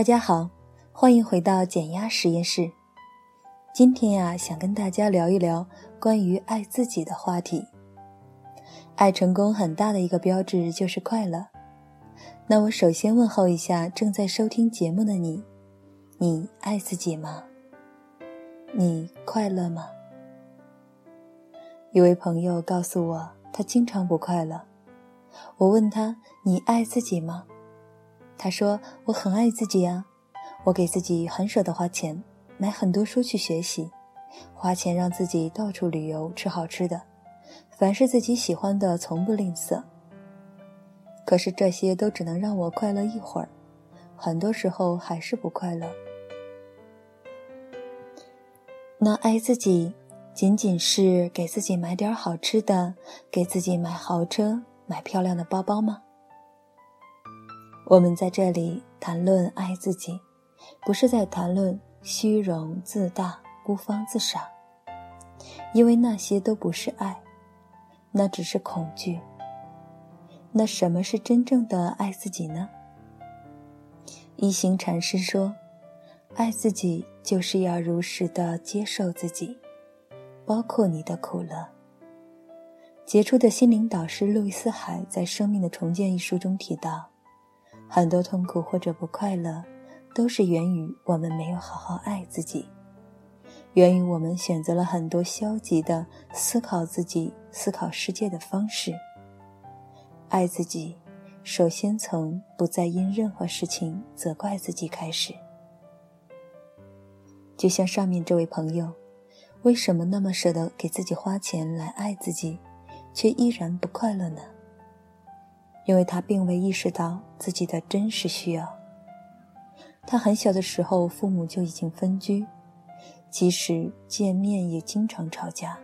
大家好，欢迎回到减压实验室。今天呀，想跟大家聊一聊关于爱自己的话题。爱成功很大的一个标志就是快乐。那我首先问候一下正在收听节目的你：你爱自己吗？你快乐吗？一位朋友告诉我，他经常不快乐。我问他：你爱自己吗？他说：“我很爱自己呀，我给自己很舍得花钱，买很多书去学习，花钱让自己到处旅游，吃好吃的，凡是自己喜欢的从不吝啬。可是这些都只能让我快乐一会儿，很多时候还是不快乐。那爱自己，仅仅是给自己买点好吃的，给自己买豪车、买漂亮的包包吗？”我们在这里谈论爱自己，不是在谈论虚荣自大、孤芳自赏，因为那些都不是爱，那只是恐惧。那什么是真正的爱自己呢？一行禅师说：“爱自己就是要如实的接受自己，包括你的苦乐。”杰出的心灵导师路易斯·海在《生命的重建》一书中提到。很多痛苦或者不快乐，都是源于我们没有好好爱自己，源于我们选择了很多消极的思考自己、思考世界的方式。爱自己，首先从不再因任何事情责怪自己开始。就像上面这位朋友，为什么那么舍得给自己花钱来爱自己，却依然不快乐呢？因为他并未意识到自己的真实需要。他很小的时候，父母就已经分居，即使见面也经常吵架。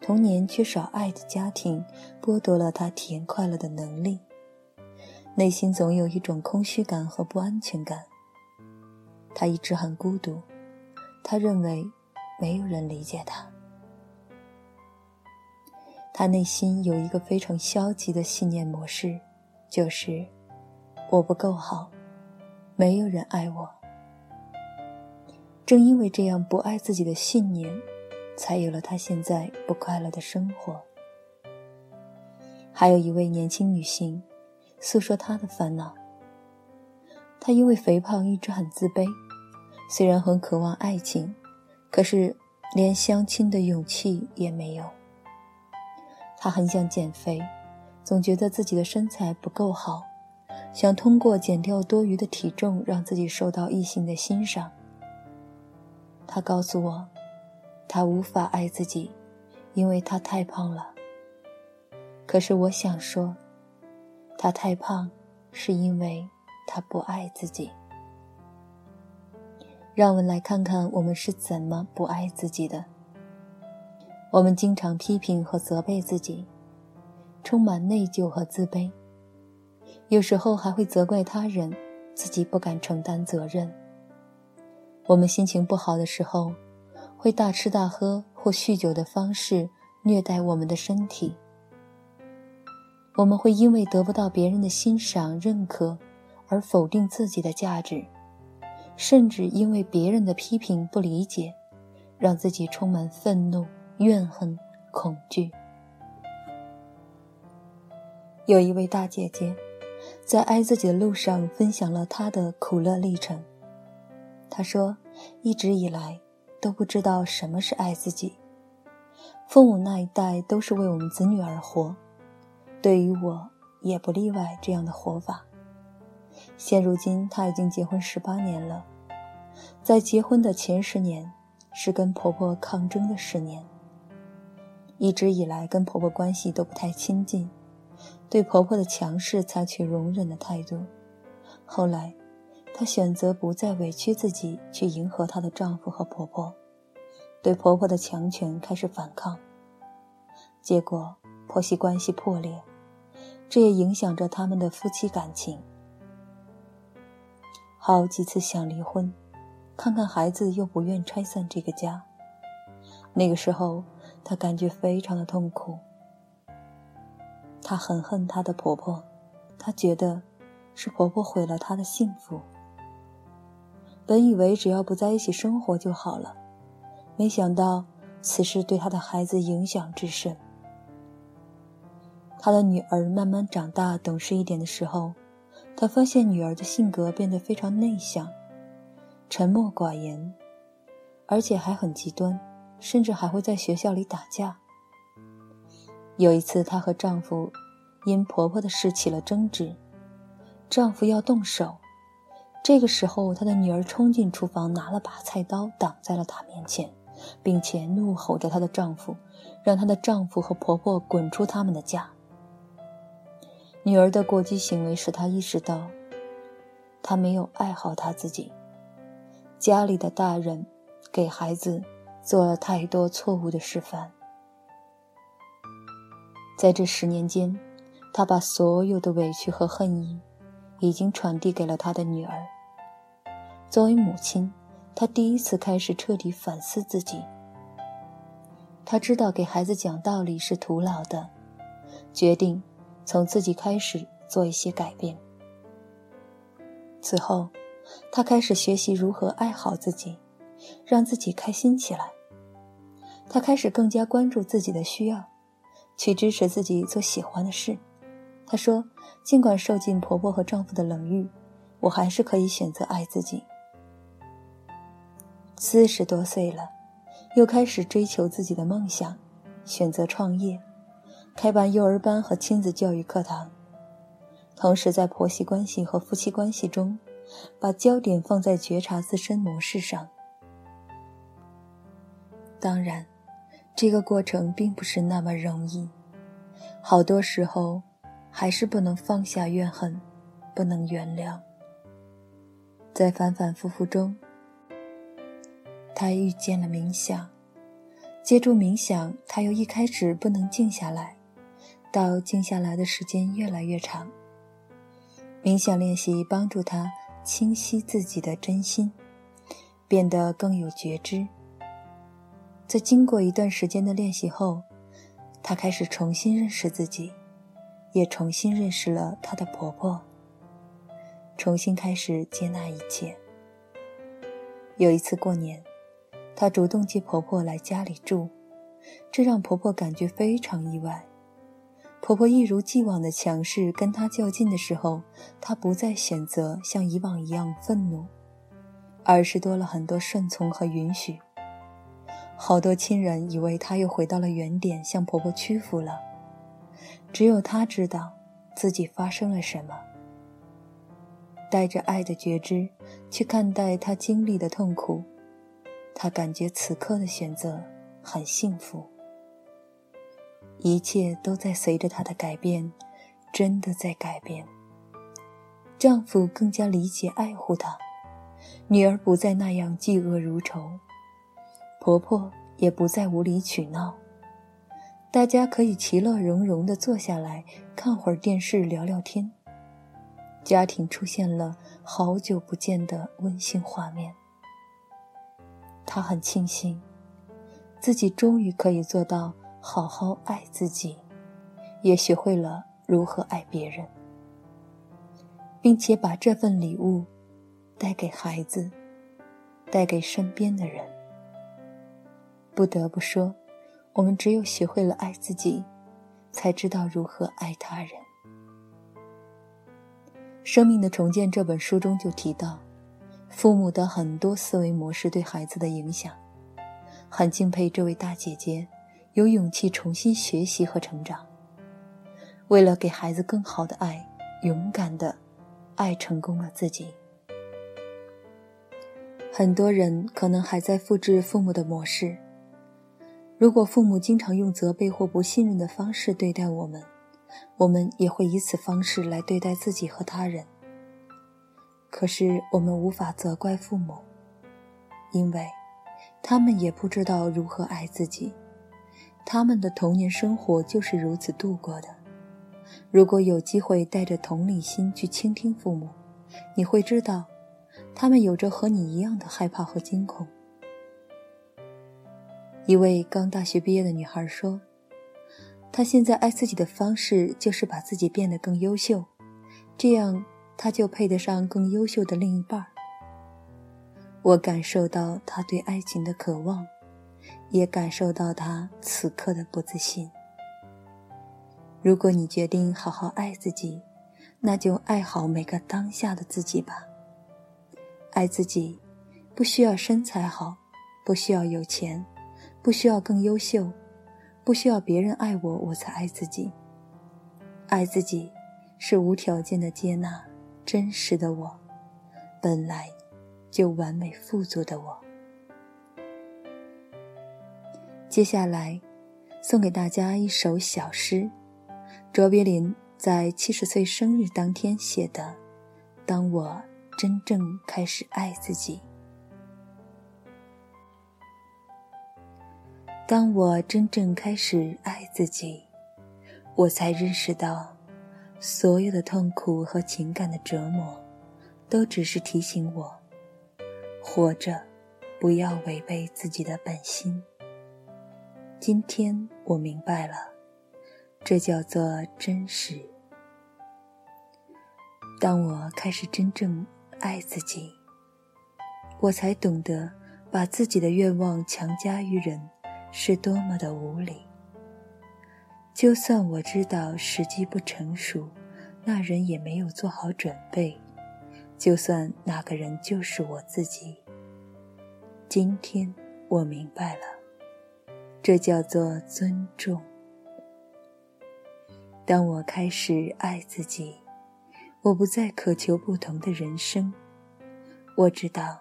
童年缺少爱的家庭，剥夺了他体验快乐的能力，内心总有一种空虚感和不安全感。他一直很孤独，他认为没有人理解他。他内心有一个非常消极的信念模式，就是我不够好，没有人爱我。正因为这样不爱自己的信念，才有了他现在不快乐的生活。还有一位年轻女性诉说她的烦恼：她因为肥胖一直很自卑，虽然很渴望爱情，可是连相亲的勇气也没有。他很想减肥，总觉得自己的身材不够好，想通过减掉多余的体重让自己受到异性的欣赏。他告诉我，他无法爱自己，因为他太胖了。可是我想说，他太胖，是因为他不爱自己。让我们来看看我们是怎么不爱自己的。我们经常批评和责备自己，充满内疚和自卑，有时候还会责怪他人，自己不敢承担责任。我们心情不好的时候，会大吃大喝或酗酒的方式虐待我们的身体。我们会因为得不到别人的欣赏认可，而否定自己的价值，甚至因为别人的批评不理解，让自己充满愤怒。怨恨、恐惧。有一位大姐姐，在爱自己的路上分享了她的苦乐历程。她说：“一直以来都不知道什么是爱自己，父母那一代都是为我们子女而活，对于我也不例外。这样的活法，现如今她已经结婚十八年了，在结婚的前十年，是跟婆婆抗争的十年。”一直以来跟婆婆关系都不太亲近，对婆婆的强势采取容忍的态度。后来，她选择不再委屈自己去迎合她的丈夫和婆婆，对婆婆的强权开始反抗。结果婆媳关系破裂，这也影响着他们的夫妻感情。好几次想离婚，看看孩子又不愿拆散这个家。那个时候。她感觉非常的痛苦，她很恨她的婆婆，她觉得是婆婆毁了她的幸福。本以为只要不在一起生活就好了，没想到此事对他的孩子影响至深。他的女儿慢慢长大、懂事一点的时候，他发现女儿的性格变得非常内向、沉默寡言，而且还很极端，甚至还会在学校里打架。有一次，她和丈夫因婆婆的事起了争执，丈夫要动手，这个时候，她的女儿冲进厨房，拿了把菜刀挡在了她面前，并且怒吼着她的丈夫，让她的丈夫和婆婆滚出他们的家。女儿的过激行为使她意识到，她没有爱好她自己。家里的大人给孩子做了太多错误的示范。在这十年间，他把所有的委屈和恨意，已经传递给了他的女儿。作为母亲，她第一次开始彻底反思自己。他知道给孩子讲道理是徒劳的，决定。从自己开始做一些改变。此后，他开始学习如何爱好自己，让自己开心起来。他开始更加关注自己的需要，去支持自己做喜欢的事。他说：“尽管受尽婆婆和丈夫的冷遇，我还是可以选择爱自己。”四十多岁了，又开始追求自己的梦想，选择创业。开办幼儿班和亲子教育课堂，同时在婆媳关系和夫妻关系中，把焦点放在觉察自身模式上。当然，这个过程并不是那么容易，好多时候还是不能放下怨恨，不能原谅。在反反复复中，他遇见了冥想，借助冥想，他又一开始不能静下来。到静下来的时间越来越长。冥想练习帮助他清晰自己的真心，变得更有觉知。在经过一段时间的练习后，她开始重新认识自己，也重新认识了她的婆婆，重新开始接纳一切。有一次过年，她主动接婆婆来家里住，这让婆婆感觉非常意外。婆婆一如既往的强势，跟她较劲的时候，她不再选择像以往一样愤怒，而是多了很多顺从和允许。好多亲人以为她又回到了原点，向婆婆屈服了。只有她知道自己发生了什么。带着爱的觉知去看待她经历的痛苦，她感觉此刻的选择很幸福。一切都在随着她的改变，真的在改变。丈夫更加理解爱护她，女儿不再那样嫉恶如仇，婆婆也不再无理取闹，大家可以其乐融融地坐下来看会儿电视聊聊天，家庭出现了好久不见的温馨画面。她很庆幸，自己终于可以做到。好好爱自己，也学会了如何爱别人，并且把这份礼物带给孩子，带给身边的人。不得不说，我们只有学会了爱自己，才知道如何爱他人。《生命的重建》这本书中就提到，父母的很多思维模式对孩子的影响。很敬佩这位大姐姐。有勇气重新学习和成长，为了给孩子更好的爱，勇敢的爱成功了自己。很多人可能还在复制父母的模式。如果父母经常用责备或不信任的方式对待我们，我们也会以此方式来对待自己和他人。可是我们无法责怪父母，因为他们也不知道如何爱自己。他们的童年生活就是如此度过的。如果有机会带着同理心去倾听父母，你会知道，他们有着和你一样的害怕和惊恐。一位刚大学毕业的女孩说：“她现在爱自己的方式就是把自己变得更优秀，这样她就配得上更优秀的另一半。”我感受到他对爱情的渴望，也感受到他此刻的不自信。如果你决定好好爱自己，那就爱好每个当下的自己吧。爱自己，不需要身材好，不需要有钱，不需要更优秀，不需要别人爱我我才爱自己。爱自己，是无条件的接纳真实的我，本来就完美富足的我。接下来，送给大家一首小诗。卓别林在七十岁生日当天写的：“当我真正开始爱自己，当我真正开始爱自己，我才认识到，所有的痛苦和情感的折磨，都只是提醒我，活着不要违背自己的本心。今天我明白了。”这叫做真实。当我开始真正爱自己，我才懂得把自己的愿望强加于人是多么的无理。就算我知道时机不成熟，那人也没有做好准备；就算那个人就是我自己，今天我明白了，这叫做尊重。当我开始爱自己，我不再渴求不同的人生。我知道，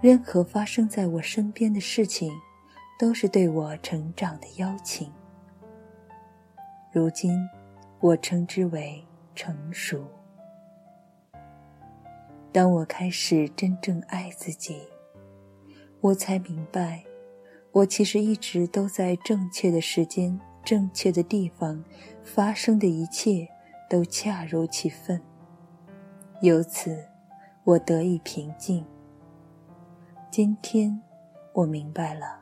任何发生在我身边的事情，都是对我成长的邀请。如今，我称之为成熟。当我开始真正爱自己，我才明白，我其实一直都在正确的时间。正确的地方，发生的一切都恰如其分。由此，我得以平静。今天，我明白了，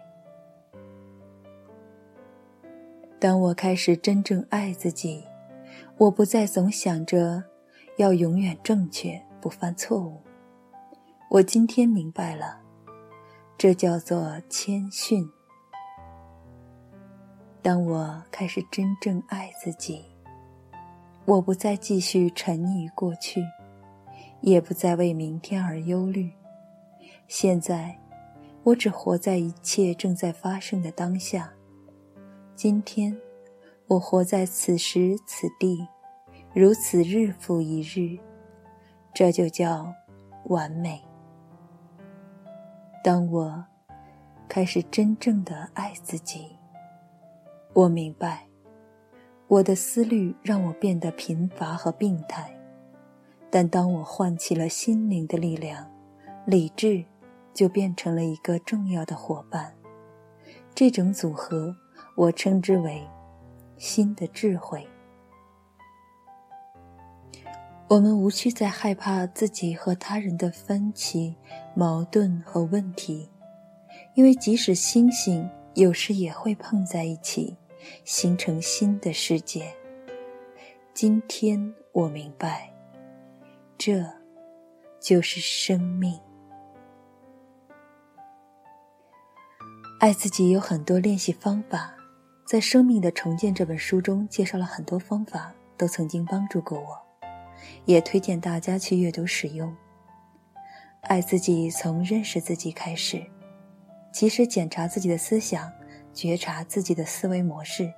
当我开始真正爱自己，我不再总想着要永远正确、不犯错误。我今天明白了，这叫做谦逊。当我开始真正爱自己。我不再继续沉溺于过去，也不再为明天而忧虑。现在，我只活在一切正在发生的当下。今天，我活在此时此地，如此日复一日，这就叫完美。当我开始真正的爱自己，我明白。我的思虑让我变得贫乏和病态，但当我唤起了心灵的力量，理智就变成了一个重要的伙伴。这种组合，我称之为“新的智慧”。我们无需再害怕自己和他人的分歧、矛盾和问题，因为即使星星有时也会碰在一起。形成新的世界。今天我明白，这就是生命。爱自己有很多练习方法，在《生命的重建》这本书中介绍了很多方法，都曾经帮助过我，也推荐大家去阅读使用。爱自己从认识自己开始，及时检查自己的思想，觉察自己的思维模式。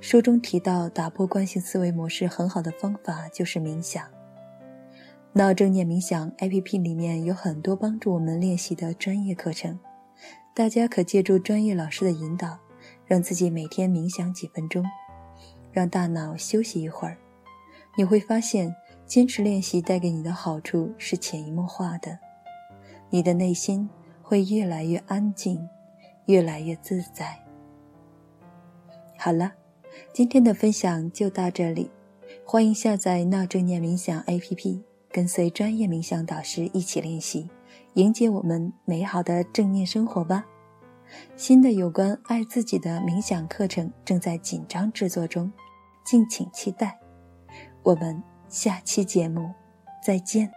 书中提到，打破惯性思维模式很好的方法就是冥想。闹正念冥想 APP 里面有很多帮助我们练习的专业课程，大家可借助专业老师的引导，让自己每天冥想几分钟，让大脑休息一会儿。你会发现，坚持练习带给你的好处是潜移默化的，你的内心会越来越安静，越来越自在。好了。今天的分享就到这里，欢迎下载闹正念冥想 APP，跟随专业冥想导师一起练习，迎接我们美好的正念生活吧。新的有关爱自己的冥想课程正在紧张制作中，敬请期待。我们下期节目再见。